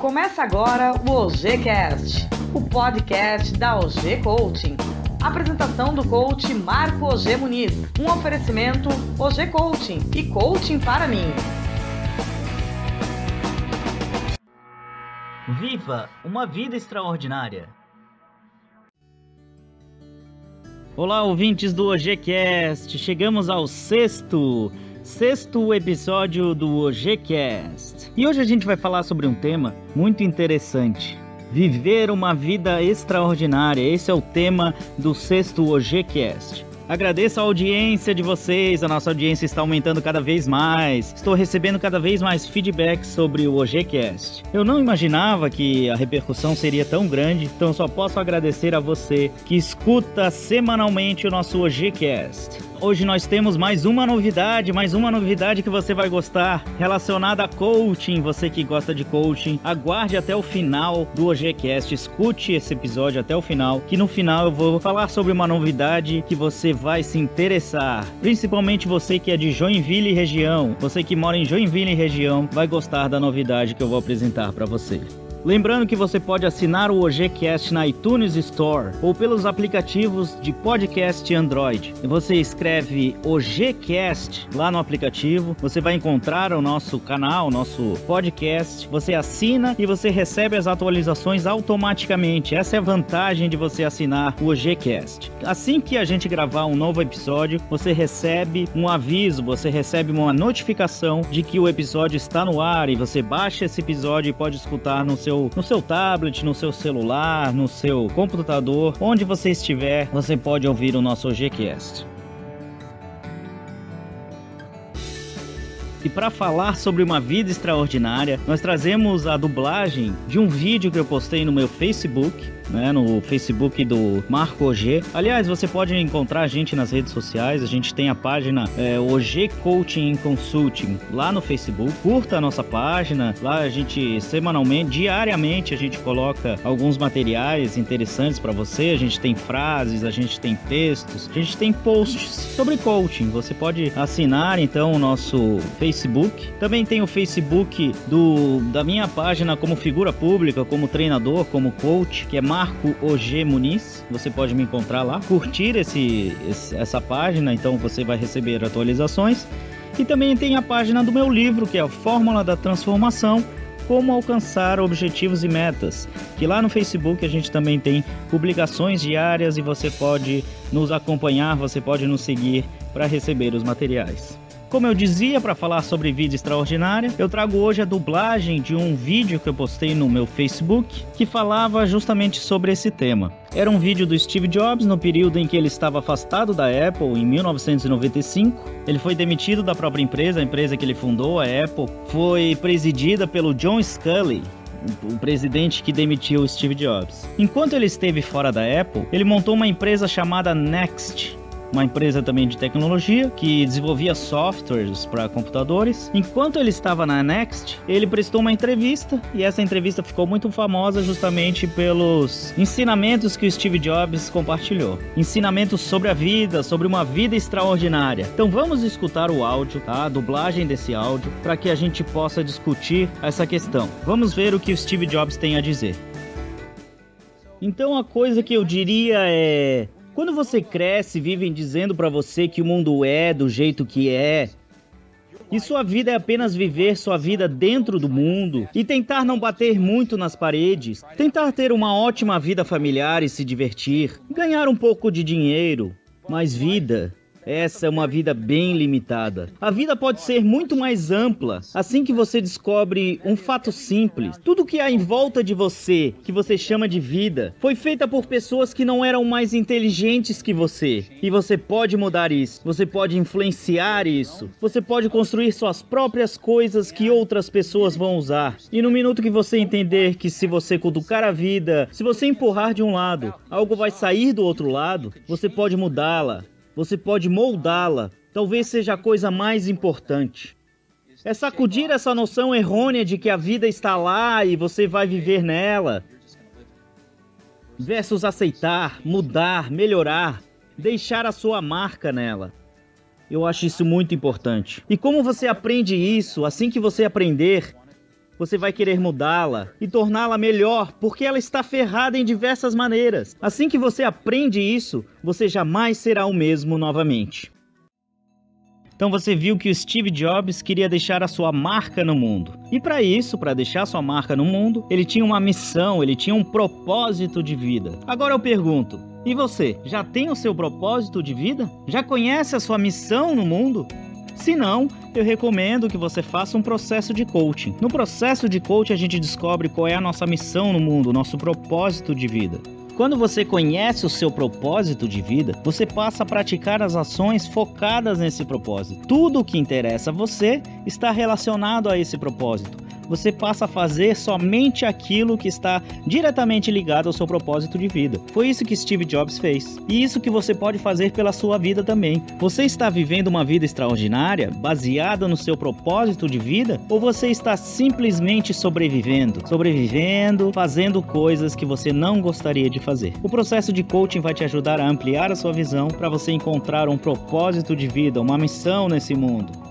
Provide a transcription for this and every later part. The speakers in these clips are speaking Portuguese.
Começa agora o OGCast, o podcast da OG Coaching. Apresentação do coach Marco OG Muniz. Um oferecimento OG Coaching e Coaching para mim. Viva uma vida extraordinária. Olá, ouvintes do OGCast. Chegamos ao sexto sexto episódio do OGCast. E hoje a gente vai falar sobre um tema muito interessante. Viver uma vida extraordinária. Esse é o tema do sexto OGCast. Agradeço a audiência de vocês, a nossa audiência está aumentando cada vez mais. Estou recebendo cada vez mais feedback sobre o OGCast. Eu não imaginava que a repercussão seria tão grande, então só posso agradecer a você que escuta semanalmente o nosso OGCast. Hoje nós temos mais uma novidade, mais uma novidade que você vai gostar relacionada a coaching. Você que gosta de coaching, aguarde até o final do OGCast, escute esse episódio até o final, que no final eu vou falar sobre uma novidade que você vai se interessar. Principalmente você que é de Joinville região, você que mora em Joinville região, vai gostar da novidade que eu vou apresentar para você. Lembrando que você pode assinar o OGCast na iTunes Store ou pelos aplicativos de podcast Android. Você escreve OGCast lá no aplicativo, você vai encontrar o nosso canal, nosso podcast. Você assina e você recebe as atualizações automaticamente. Essa é a vantagem de você assinar o OGCast. Assim que a gente gravar um novo episódio, você recebe um aviso, você recebe uma notificação de que o episódio está no ar e você baixa esse episódio e pode escutar no seu seu, no seu tablet, no seu celular, no seu computador, onde você estiver, você pode ouvir o nosso OGCast. E para falar sobre uma vida extraordinária, nós trazemos a dublagem de um vídeo que eu postei no meu Facebook né, no Facebook do Marco OG. Aliás, você pode encontrar a gente nas redes sociais. A gente tem a página é, OG Coaching Consulting lá no Facebook. Curta a nossa página. Lá a gente semanalmente, diariamente, a gente coloca alguns materiais interessantes para você. A gente tem frases, a gente tem textos, a gente tem posts sobre coaching. Você pode assinar então o nosso Facebook. Também tem o Facebook do, da minha página como figura pública, como treinador, como coach, que é Marco Marco OG Muniz. Você pode me encontrar lá, curtir esse, esse, essa página, então você vai receber atualizações. E também tem a página do meu livro, que é a Fórmula da Transformação, como alcançar objetivos e metas. Que lá no Facebook a gente também tem publicações diárias e você pode nos acompanhar, você pode nos seguir para receber os materiais. Como eu dizia, para falar sobre vida extraordinária, eu trago hoje a dublagem de um vídeo que eu postei no meu Facebook que falava justamente sobre esse tema. Era um vídeo do Steve Jobs no período em que ele estava afastado da Apple em 1995. Ele foi demitido da própria empresa, a empresa que ele fundou, a Apple, foi presidida pelo John Scully, o presidente que demitiu Steve Jobs. Enquanto ele esteve fora da Apple, ele montou uma empresa chamada Next, uma empresa também de tecnologia que desenvolvia softwares para computadores. Enquanto ele estava na Next, ele prestou uma entrevista e essa entrevista ficou muito famosa justamente pelos ensinamentos que o Steve Jobs compartilhou. Ensinamentos sobre a vida, sobre uma vida extraordinária. Então vamos escutar o áudio, tá? a dublagem desse áudio, para que a gente possa discutir essa questão. Vamos ver o que o Steve Jobs tem a dizer. Então a coisa que eu diria é quando você cresce, vivem dizendo para você que o mundo é do jeito que é. E sua vida é apenas viver sua vida dentro do mundo e tentar não bater muito nas paredes, tentar ter uma ótima vida familiar e se divertir, ganhar um pouco de dinheiro, mas vida essa é uma vida bem limitada. A vida pode ser muito mais ampla assim que você descobre um fato simples. Tudo que há em volta de você, que você chama de vida, foi feita por pessoas que não eram mais inteligentes que você. E você pode mudar isso. Você pode influenciar isso. Você pode construir suas próprias coisas que outras pessoas vão usar. E no minuto que você entender que se você cutucar a vida, se você empurrar de um lado, algo vai sair do outro lado, você pode mudá-la você pode moldá-la. Talvez seja a coisa mais importante. É sacudir essa noção errônea de que a vida está lá e você vai viver nela. Versus aceitar, mudar, melhorar, deixar a sua marca nela. Eu acho isso muito importante. E como você aprende isso? Assim que você aprender, você vai querer mudá-la e torná-la melhor, porque ela está ferrada em diversas maneiras. Assim que você aprende isso, você jamais será o mesmo novamente. Então você viu que o Steve Jobs queria deixar a sua marca no mundo. E para isso, para deixar sua marca no mundo, ele tinha uma missão, ele tinha um propósito de vida. Agora eu pergunto: e você, já tem o seu propósito de vida? Já conhece a sua missão no mundo? Se não, eu recomendo que você faça um processo de coaching. No processo de coaching, a gente descobre qual é a nossa missão no mundo, nosso propósito de vida. Quando você conhece o seu propósito de vida, você passa a praticar as ações focadas nesse propósito. Tudo o que interessa a você está relacionado a esse propósito você passa a fazer somente aquilo que está diretamente ligado ao seu propósito de vida. Foi isso que Steve Jobs fez. E isso que você pode fazer pela sua vida também. Você está vivendo uma vida extraordinária baseada no seu propósito de vida ou você está simplesmente sobrevivendo? Sobrevivendo, fazendo coisas que você não gostaria de fazer. O processo de coaching vai te ajudar a ampliar a sua visão para você encontrar um propósito de vida, uma missão nesse mundo.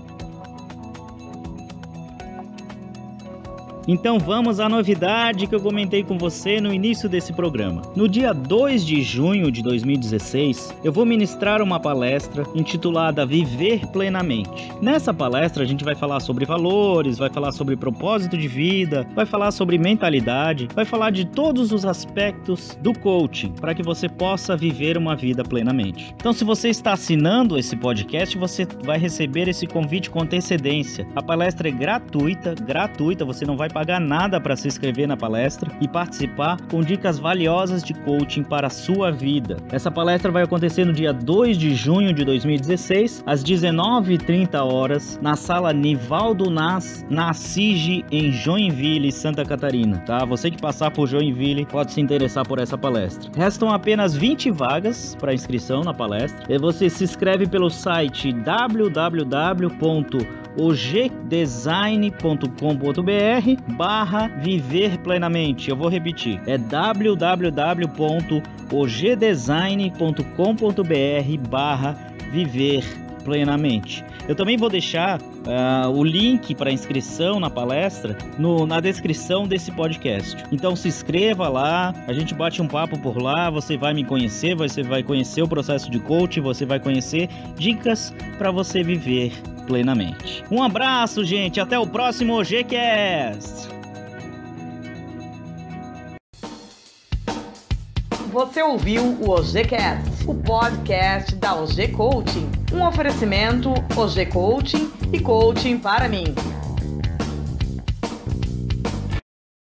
Então vamos à novidade que eu comentei com você no início desse programa. No dia 2 de junho de 2016, eu vou ministrar uma palestra intitulada Viver Plenamente. Nessa palestra a gente vai falar sobre valores, vai falar sobre propósito de vida, vai falar sobre mentalidade, vai falar de todos os aspectos do coaching para que você possa viver uma vida plenamente. Então se você está assinando esse podcast, você vai receber esse convite com antecedência. A palestra é gratuita, gratuita, você não vai pagar nada para se inscrever na palestra e participar com dicas valiosas de coaching para a sua vida. Essa palestra vai acontecer no dia 2 de junho de 2016, às 19h30 horas, na sala Nivaldo Nas, na CIG, em Joinville, Santa Catarina. Tá? Você que passar por Joinville pode se interessar por essa palestra. Restam apenas 20 vagas para inscrição na palestra. E você se inscreve pelo site www ogdesign.com.br barra viver plenamente. Eu vou repetir, é www.ogdesign.com.br barra viver plenamente. Eu também vou deixar uh, o link para inscrição na palestra no, na descrição desse podcast. Então se inscreva lá, a gente bate um papo por lá, você vai me conhecer, você vai conhecer o processo de coaching, você vai conhecer dicas para você viver plenamente. Um abraço, gente, até o próximo Gcast. Você ouviu o OGCast, o podcast da OG Coaching. Um oferecimento OG Coaching e Coaching para mim.